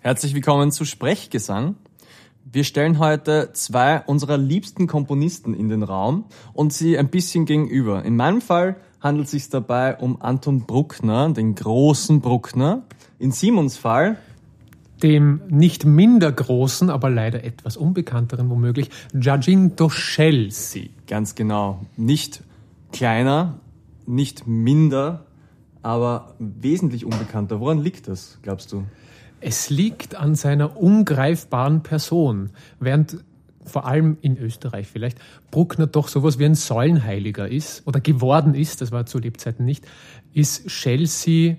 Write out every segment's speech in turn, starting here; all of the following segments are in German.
Herzlich willkommen zu Sprechgesang. Wir stellen heute zwei unserer liebsten Komponisten in den Raum und sie ein bisschen gegenüber. In meinem Fall handelt es sich dabei um Anton Bruckner, den großen Bruckner. In Simons Fall dem nicht minder großen, aber leider etwas unbekannteren womöglich, Giacinto Chelsea. Ganz genau. Nicht kleiner, nicht minder, aber wesentlich unbekannter. Woran liegt das, glaubst du? Es liegt an seiner ungreifbaren Person, während vor allem in Österreich vielleicht Bruckner doch sowas wie ein Säulenheiliger ist oder geworden ist, das war zu Lebzeiten nicht, ist Chelsea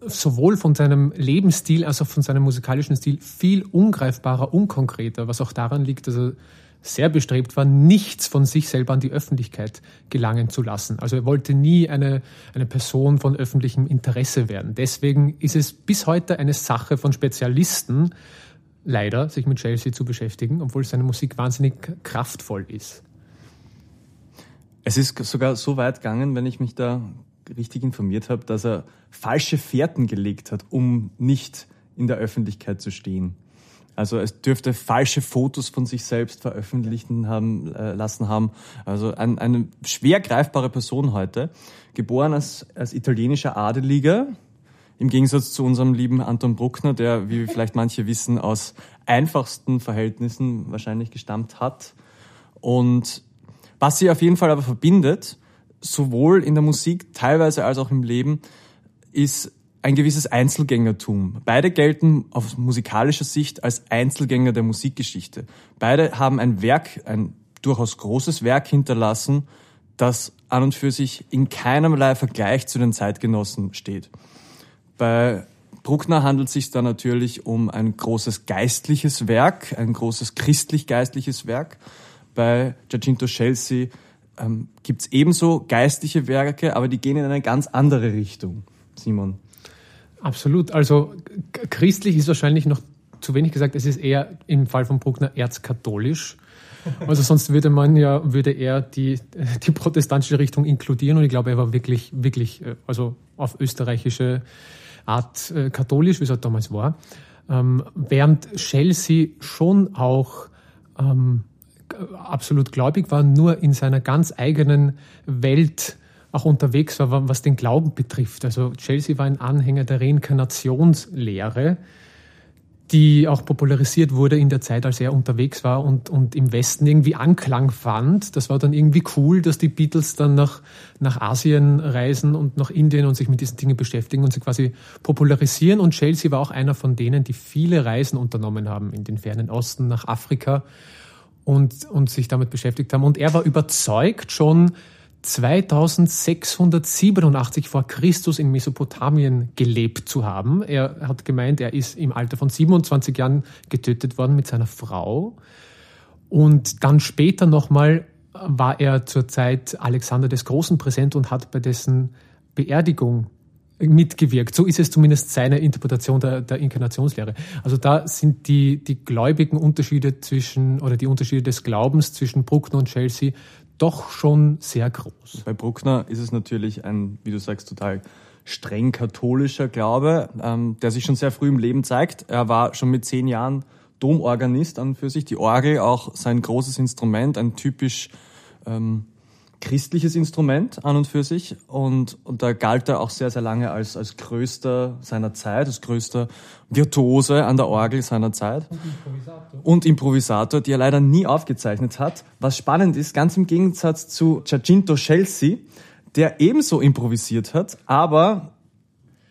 sowohl von seinem Lebensstil als auch von seinem musikalischen Stil viel ungreifbarer, unkonkreter, was auch daran liegt, dass er sehr bestrebt war, nichts von sich selber an die Öffentlichkeit gelangen zu lassen. Also er wollte nie eine, eine Person von öffentlichem Interesse werden. Deswegen ist es bis heute eine Sache von Spezialisten, leider, sich mit Chelsea zu beschäftigen, obwohl seine Musik wahnsinnig kraftvoll ist. Es ist sogar so weit gegangen, wenn ich mich da richtig informiert habe, dass er falsche Fährten gelegt hat, um nicht in der Öffentlichkeit zu stehen. Also es dürfte falsche Fotos von sich selbst veröffentlichen haben, äh, lassen haben. Also ein, eine schwer greifbare Person heute, geboren als, als italienischer Adeliger, im Gegensatz zu unserem lieben Anton Bruckner, der, wie vielleicht manche wissen, aus einfachsten Verhältnissen wahrscheinlich gestammt hat. Und was sie auf jeden Fall aber verbindet, sowohl in der Musik teilweise als auch im Leben, ist ein gewisses Einzelgängertum. Beide gelten aus musikalischer Sicht als Einzelgänger der Musikgeschichte. Beide haben ein Werk, ein durchaus großes Werk hinterlassen, das an und für sich in keinerlei Vergleich zu den Zeitgenossen steht. Bei Bruckner handelt es sich da natürlich um ein großes geistliches Werk, ein großes christlich-geistliches Werk. Bei Giacinto Chelsea ähm, gibt es ebenso geistliche Werke, aber die gehen in eine ganz andere Richtung. Simon. Absolut. Also christlich ist wahrscheinlich noch zu wenig gesagt. Es ist eher im Fall von Bruckner erzkatholisch. Also sonst würde man ja, würde er die, die protestantische Richtung inkludieren und ich glaube, er war wirklich, wirklich, äh, also auf österreichische Art äh, katholisch, wie es halt damals war. Ähm, während Chelsea schon auch ähm, absolut gläubig war, nur in seiner ganz eigenen Welt auch unterwegs war, was den Glauben betrifft. Also Chelsea war ein Anhänger der Reinkarnationslehre, die auch popularisiert wurde in der Zeit, als er unterwegs war und, und im Westen irgendwie Anklang fand. Das war dann irgendwie cool, dass die Beatles dann nach, nach Asien reisen und nach Indien und sich mit diesen Dingen beschäftigen und sie quasi popularisieren. Und Chelsea war auch einer von denen, die viele Reisen unternommen haben in den fernen Osten, nach Afrika und, und sich damit beschäftigt haben. Und er war überzeugt schon 2687 vor Christus in Mesopotamien gelebt zu haben. Er hat gemeint, er ist im Alter von 27 Jahren getötet worden mit seiner Frau. Und dann später nochmal war er zur Zeit Alexander des Großen präsent und hat bei dessen Beerdigung mitgewirkt. So ist es zumindest seine Interpretation der, der Inkarnationslehre. Also da sind die, die gläubigen Unterschiede zwischen, oder die Unterschiede des Glaubens zwischen Bruckner und Chelsea doch schon sehr groß. Bei Bruckner ist es natürlich ein, wie du sagst, total streng katholischer Glaube, ähm, der sich schon sehr früh im Leben zeigt. Er war schon mit zehn Jahren Domorganist an für sich. Die Orgel auch sein großes Instrument, ein typisch ähm, christliches Instrument an und für sich und, und da galt er auch sehr, sehr lange als, als größter seiner Zeit, als größter Virtuose an der Orgel seiner Zeit. Und Improvisator. Und Improvisator, die er leider nie aufgezeichnet hat. Was spannend ist, ganz im Gegensatz zu Giacinto Chelsea, der ebenso improvisiert hat, aber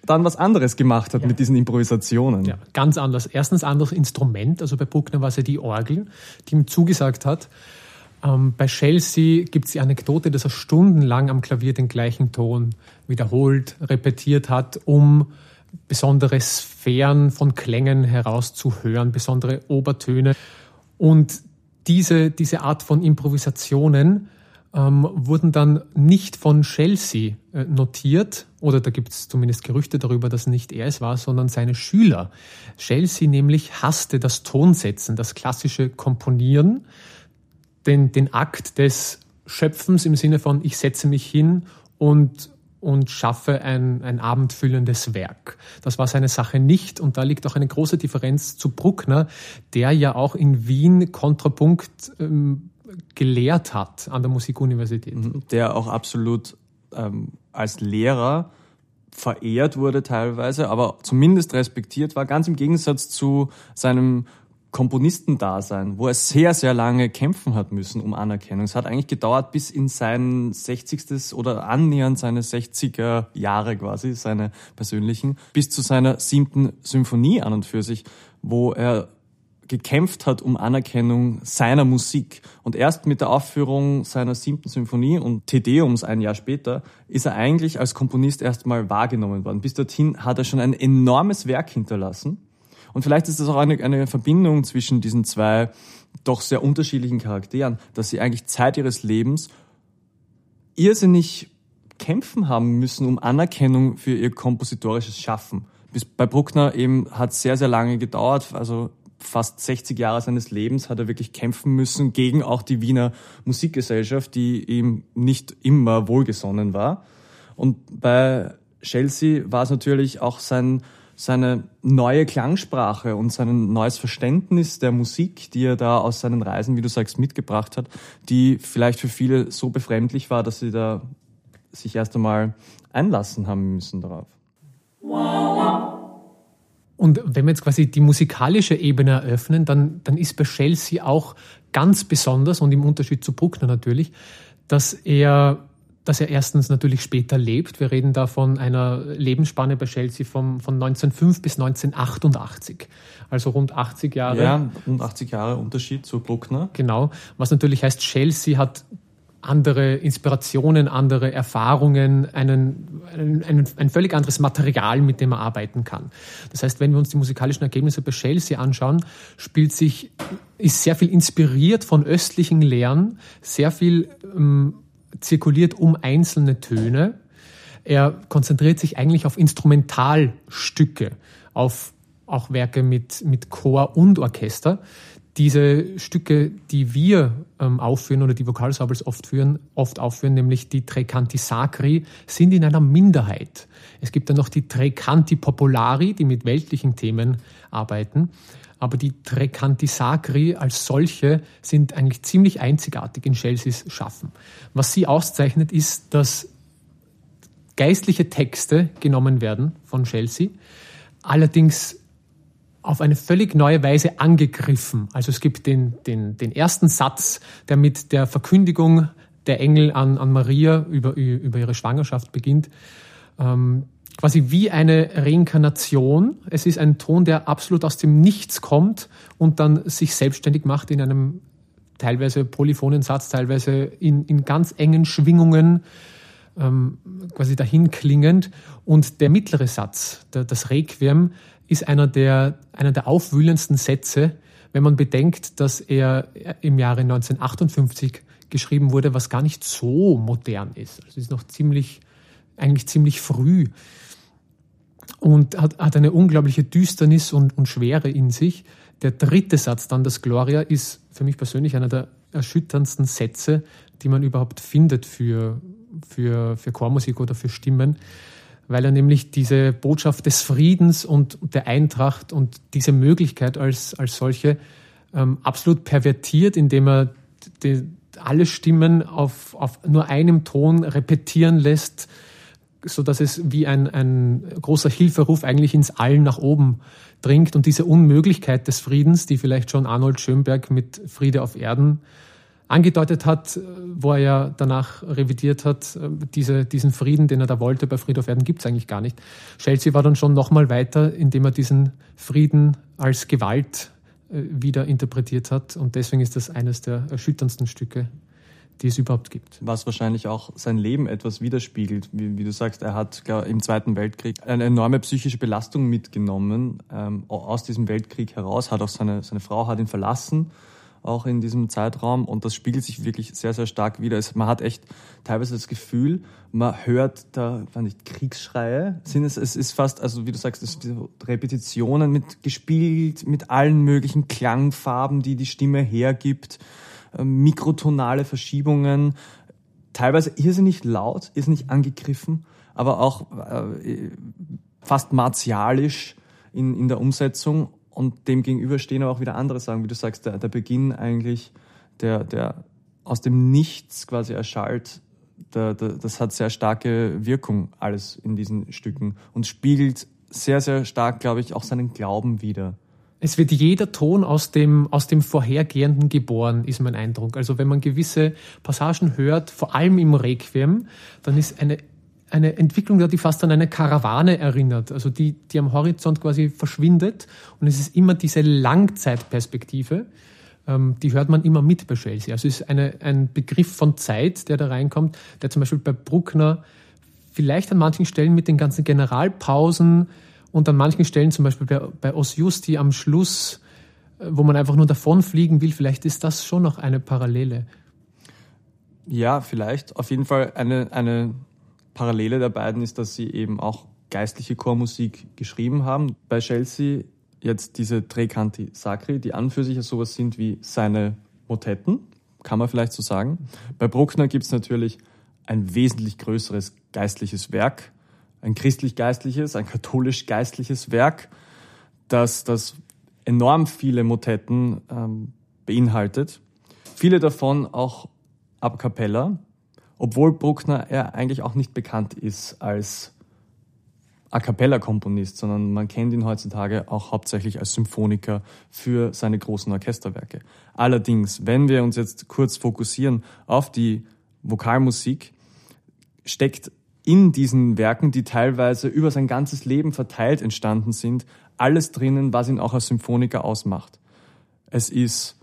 dann was anderes gemacht hat ja. mit diesen Improvisationen. Ja, ganz anders. Erstens anderes Instrument, also bei Bruckner war es ja die Orgel, die ihm zugesagt hat, ähm, bei Chelsea gibt es die Anekdote, dass er stundenlang am Klavier den gleichen Ton wiederholt, repetiert hat, um besondere Sphären von Klängen herauszuhören, besondere Obertöne. Und diese, diese Art von Improvisationen ähm, wurden dann nicht von Chelsea äh, notiert, oder da gibt es zumindest Gerüchte darüber, dass nicht er es war, sondern seine Schüler. Chelsea nämlich hasste das Tonsetzen, das klassische Komponieren den, den Akt des Schöpfens im Sinne von, ich setze mich hin und, und schaffe ein, ein abendfüllendes Werk. Das war seine Sache nicht und da liegt auch eine große Differenz zu Bruckner, der ja auch in Wien Kontrapunkt ähm, gelehrt hat an der Musikuniversität. Mhm. Der auch absolut ähm, als Lehrer verehrt wurde teilweise, aber zumindest respektiert war, ganz im Gegensatz zu seinem Komponistendasein, wo er sehr, sehr lange kämpfen hat müssen um Anerkennung. Es hat eigentlich gedauert bis in sein 60. oder annähernd seine 60er Jahre quasi, seine persönlichen, bis zu seiner siebten Symphonie an und für sich, wo er gekämpft hat um Anerkennung seiner Musik. Und erst mit der Aufführung seiner siebten Symphonie und Tedeums ein Jahr später ist er eigentlich als Komponist erstmal wahrgenommen worden. Bis dorthin hat er schon ein enormes Werk hinterlassen und vielleicht ist das auch eine, eine Verbindung zwischen diesen zwei doch sehr unterschiedlichen Charakteren, dass sie eigentlich Zeit ihres Lebens irrsinnig kämpfen haben müssen um Anerkennung für ihr kompositorisches Schaffen. Bis bei Bruckner eben hat sehr, sehr lange gedauert, also fast 60 Jahre seines Lebens hat er wirklich kämpfen müssen gegen auch die Wiener Musikgesellschaft, die ihm nicht immer wohlgesonnen war. Und bei Chelsea war es natürlich auch sein seine neue Klangsprache und sein neues Verständnis der Musik, die er da aus seinen Reisen, wie du sagst, mitgebracht hat, die vielleicht für viele so befremdlich war, dass sie da sich erst einmal einlassen haben müssen darauf. Und wenn wir jetzt quasi die musikalische Ebene eröffnen, dann, dann ist bei Chelsea auch ganz besonders und im Unterschied zu Bruckner natürlich, dass er dass er erstens natürlich später lebt. Wir reden da von einer Lebensspanne bei Chelsea vom, von 1905 bis 1988. Also rund 80 Jahre. Ja, rund 80 Jahre Unterschied zu Bruckner. Genau. Was natürlich heißt, Chelsea hat andere Inspirationen, andere Erfahrungen, einen, einen, einen, ein völlig anderes Material, mit dem er arbeiten kann. Das heißt, wenn wir uns die musikalischen Ergebnisse bei Chelsea anschauen, spielt sich, ist sehr viel inspiriert von östlichen Lehren, sehr viel ähm, zirkuliert um einzelne Töne. Er konzentriert sich eigentlich auf Instrumentalstücke, auf auch Werke mit, mit Chor und Orchester. Diese Stücke, die wir ähm, aufführen oder die Vokalsables oft, führen, oft aufführen, nämlich die Tre Canti Sacri, sind in einer Minderheit. Es gibt dann noch die Tre Canti Popolari, die mit weltlichen Themen arbeiten aber die Tre Canti Sacri als solche sind eigentlich ziemlich einzigartig in Chelseas Schaffen. Was sie auszeichnet, ist, dass geistliche Texte genommen werden von Chelsea, allerdings auf eine völlig neue Weise angegriffen. Also es gibt den, den, den ersten Satz, der mit der Verkündigung der Engel an, an Maria über, über ihre Schwangerschaft beginnt. Ähm, quasi wie eine Reinkarnation. Es ist ein Ton, der absolut aus dem Nichts kommt und dann sich selbstständig macht in einem teilweise polyphonen Satz, teilweise in, in ganz engen Schwingungen, ähm, quasi dahin klingend. Und der mittlere Satz, der, das Requiem, ist einer der, einer der aufwühlendsten Sätze, wenn man bedenkt, dass er im Jahre 1958 geschrieben wurde, was gar nicht so modern ist. Also es ist noch ziemlich, eigentlich ziemlich früh und hat, hat eine unglaubliche Düsternis und, und Schwere in sich. Der dritte Satz dann, das Gloria, ist für mich persönlich einer der erschütterndsten Sätze, die man überhaupt findet für, für, für Chormusik oder für Stimmen, weil er nämlich diese Botschaft des Friedens und der Eintracht und diese Möglichkeit als, als solche ähm, absolut pervertiert, indem er die, alle Stimmen auf, auf nur einem Ton repetieren lässt, so dass es wie ein, ein großer Hilferuf eigentlich ins Allen nach oben dringt und diese Unmöglichkeit des Friedens, die vielleicht schon Arnold Schönberg mit Friede auf Erden angedeutet hat, wo er ja danach revidiert hat, diese, diesen Frieden, den er da wollte bei Friede auf Erden, gibt es eigentlich gar nicht. Chelsea war dann schon nochmal weiter, indem er diesen Frieden als Gewalt äh, wieder interpretiert hat und deswegen ist das eines der erschütterndsten Stücke die es überhaupt gibt. Was wahrscheinlich auch sein Leben etwas widerspiegelt. Wie, wie du sagst, er hat glaub, im Zweiten Weltkrieg eine enorme psychische Belastung mitgenommen ähm, aus diesem Weltkrieg heraus. Hat auch seine, seine Frau hat ihn verlassen, auch in diesem Zeitraum. Und das spiegelt sich wirklich sehr, sehr stark wider. Es, man hat echt teilweise das Gefühl, man hört da, nicht, Kriegsschreie. Sind es, es ist fast, also wie du sagst, es sind Repetitionen mit gespielt, mit allen möglichen Klangfarben, die die Stimme hergibt. Ähm, mikrotonale Verschiebungen, teilweise irrsinnig laut, irrsinnig angegriffen, aber auch äh, fast martialisch in, in der Umsetzung. Und dem gegenüber stehen aber auch wieder andere Sachen, wie du sagst, der, der Beginn eigentlich, der, der aus dem Nichts quasi erschallt, der, der, das hat sehr starke Wirkung, alles in diesen Stücken und spiegelt sehr, sehr stark, glaube ich, auch seinen Glauben wieder. Es wird jeder Ton aus dem, aus dem Vorhergehenden geboren, ist mein Eindruck. Also wenn man gewisse Passagen hört, vor allem im Requiem, dann ist eine, eine Entwicklung da, die fast an eine Karawane erinnert, also die, die am Horizont quasi verschwindet. Und es ist immer diese Langzeitperspektive, ähm, die hört man immer mit bei Chelsea. Also es ist eine, ein Begriff von Zeit, der da reinkommt, der zum Beispiel bei Bruckner vielleicht an manchen Stellen mit den ganzen Generalpausen und an manchen Stellen, zum Beispiel bei, bei Os Justi am Schluss, äh, wo man einfach nur davonfliegen will, vielleicht ist das schon noch eine Parallele. Ja, vielleicht. Auf jeden Fall eine, eine Parallele der beiden ist, dass sie eben auch geistliche Chormusik geschrieben haben. Bei Chelsea jetzt diese Tre Canti Sacri, die an für sich sowas sind wie seine Motetten, kann man vielleicht so sagen. Bei Bruckner gibt es natürlich ein wesentlich größeres geistliches Werk, ein christlich-geistliches, ein katholisch-geistliches Werk, das, das enorm viele Motetten ähm, beinhaltet. Viele davon auch a cappella, obwohl Bruckner er eigentlich auch nicht bekannt ist als A cappella-Komponist, sondern man kennt ihn heutzutage auch hauptsächlich als Symphoniker für seine großen Orchesterwerke. Allerdings, wenn wir uns jetzt kurz fokussieren auf die Vokalmusik, steckt in diesen Werken, die teilweise über sein ganzes Leben verteilt entstanden sind, alles drinnen, was ihn auch als Symphoniker ausmacht. Es ist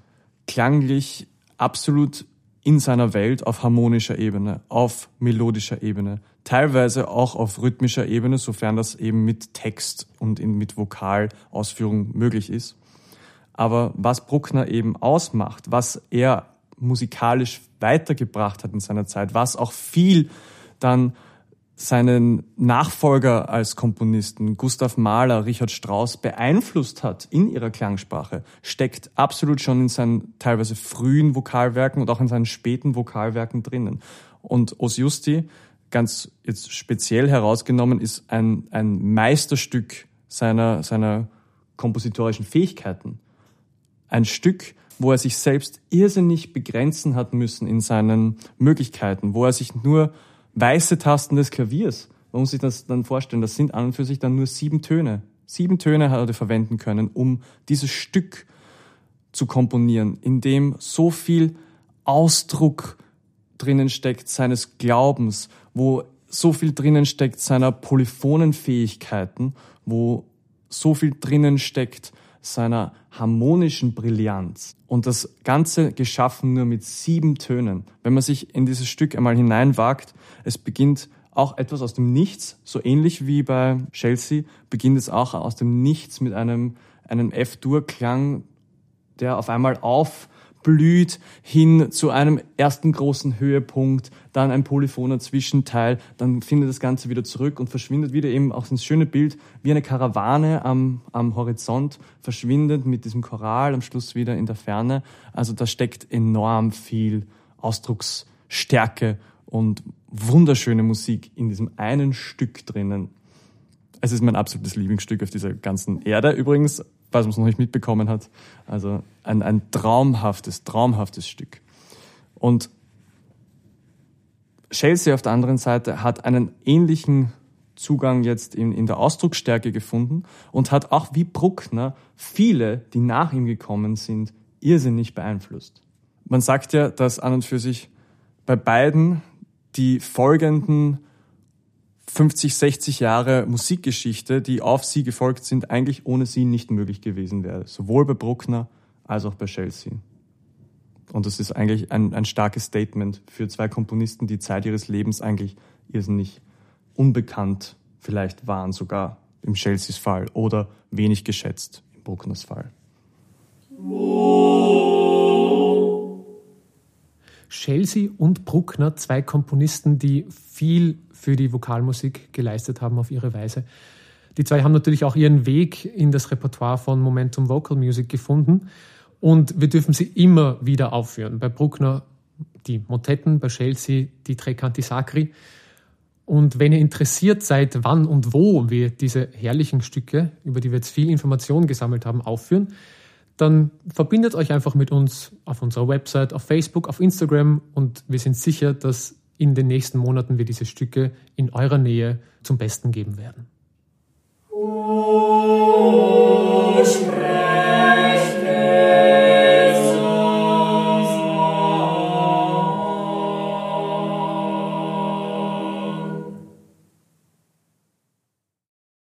klanglich absolut in seiner Welt auf harmonischer Ebene, auf melodischer Ebene, teilweise auch auf rhythmischer Ebene, sofern das eben mit Text und mit Vokalausführung möglich ist. Aber was Bruckner eben ausmacht, was er musikalisch weitergebracht hat in seiner Zeit, was auch viel dann seinen Nachfolger als Komponisten, Gustav Mahler, Richard Strauss, beeinflusst hat in ihrer Klangsprache, steckt absolut schon in seinen teilweise frühen Vokalwerken und auch in seinen späten Vokalwerken drinnen. Und Os Justi, ganz jetzt speziell herausgenommen, ist ein, ein Meisterstück seiner, seiner kompositorischen Fähigkeiten. Ein Stück, wo er sich selbst irrsinnig begrenzen hat müssen in seinen Möglichkeiten, wo er sich nur weiße Tasten des Klaviers. Man muss sich das dann vorstellen, das sind an und für sich dann nur sieben Töne. Sieben Töne hat er verwenden können, um dieses Stück zu komponieren, in dem so viel Ausdruck drinnen steckt seines Glaubens, wo so viel drinnen steckt seiner polyphonen Fähigkeiten, wo so viel drinnen steckt seiner harmonischen Brillanz. Und das Ganze geschaffen nur mit sieben Tönen. Wenn man sich in dieses Stück einmal hineinwagt, es beginnt auch etwas aus dem Nichts, so ähnlich wie bei Chelsea, beginnt es auch aus dem Nichts mit einem, einem F-Dur-Klang, der auf einmal auf blüht hin zu einem ersten großen Höhepunkt, dann ein polyphoner Zwischenteil, dann findet das Ganze wieder zurück und verschwindet wieder eben auch ins schöne Bild, wie eine Karawane am, am Horizont verschwindet mit diesem Choral am Schluss wieder in der Ferne. Also da steckt enorm viel Ausdrucksstärke und wunderschöne Musik in diesem einen Stück drinnen. Es ist mein absolutes Lieblingsstück auf dieser ganzen Erde übrigens, falls man es noch nicht mitbekommen hat. Also ein, ein traumhaftes, traumhaftes Stück. Und Chelsea auf der anderen Seite hat einen ähnlichen Zugang jetzt in, in der Ausdrucksstärke gefunden und hat auch wie Bruckner viele, die nach ihm gekommen sind, irrsinnig beeinflusst. Man sagt ja, dass an und für sich bei beiden die folgenden 50, 60 Jahre Musikgeschichte, die auf sie gefolgt sind, eigentlich ohne sie nicht möglich gewesen wäre. Sowohl bei Bruckner als auch bei Chelsea. Und das ist eigentlich ein, ein starkes Statement für zwei Komponisten, die Zeit ihres Lebens eigentlich irrsinnig unbekannt vielleicht waren, sogar im Chelseas Fall oder wenig geschätzt im Bruckners Fall. Chelsea und Bruckner, zwei Komponisten, die viel für die Vokalmusik geleistet haben auf ihre Weise. Die zwei haben natürlich auch ihren Weg in das Repertoire von Momentum Vocal Music gefunden und wir dürfen sie immer wieder aufführen. Bei Bruckner die Motetten bei Chelsea, die Tre Canti Sacri. Und wenn ihr interessiert seid, wann und wo wir diese herrlichen Stücke, über die wir jetzt viel Informationen gesammelt haben, aufführen, dann verbindet euch einfach mit uns auf unserer Website, auf Facebook, auf Instagram und wir sind sicher, dass in den nächsten Monaten wir diese Stücke in eurer Nähe zum Besten geben werden. Oh,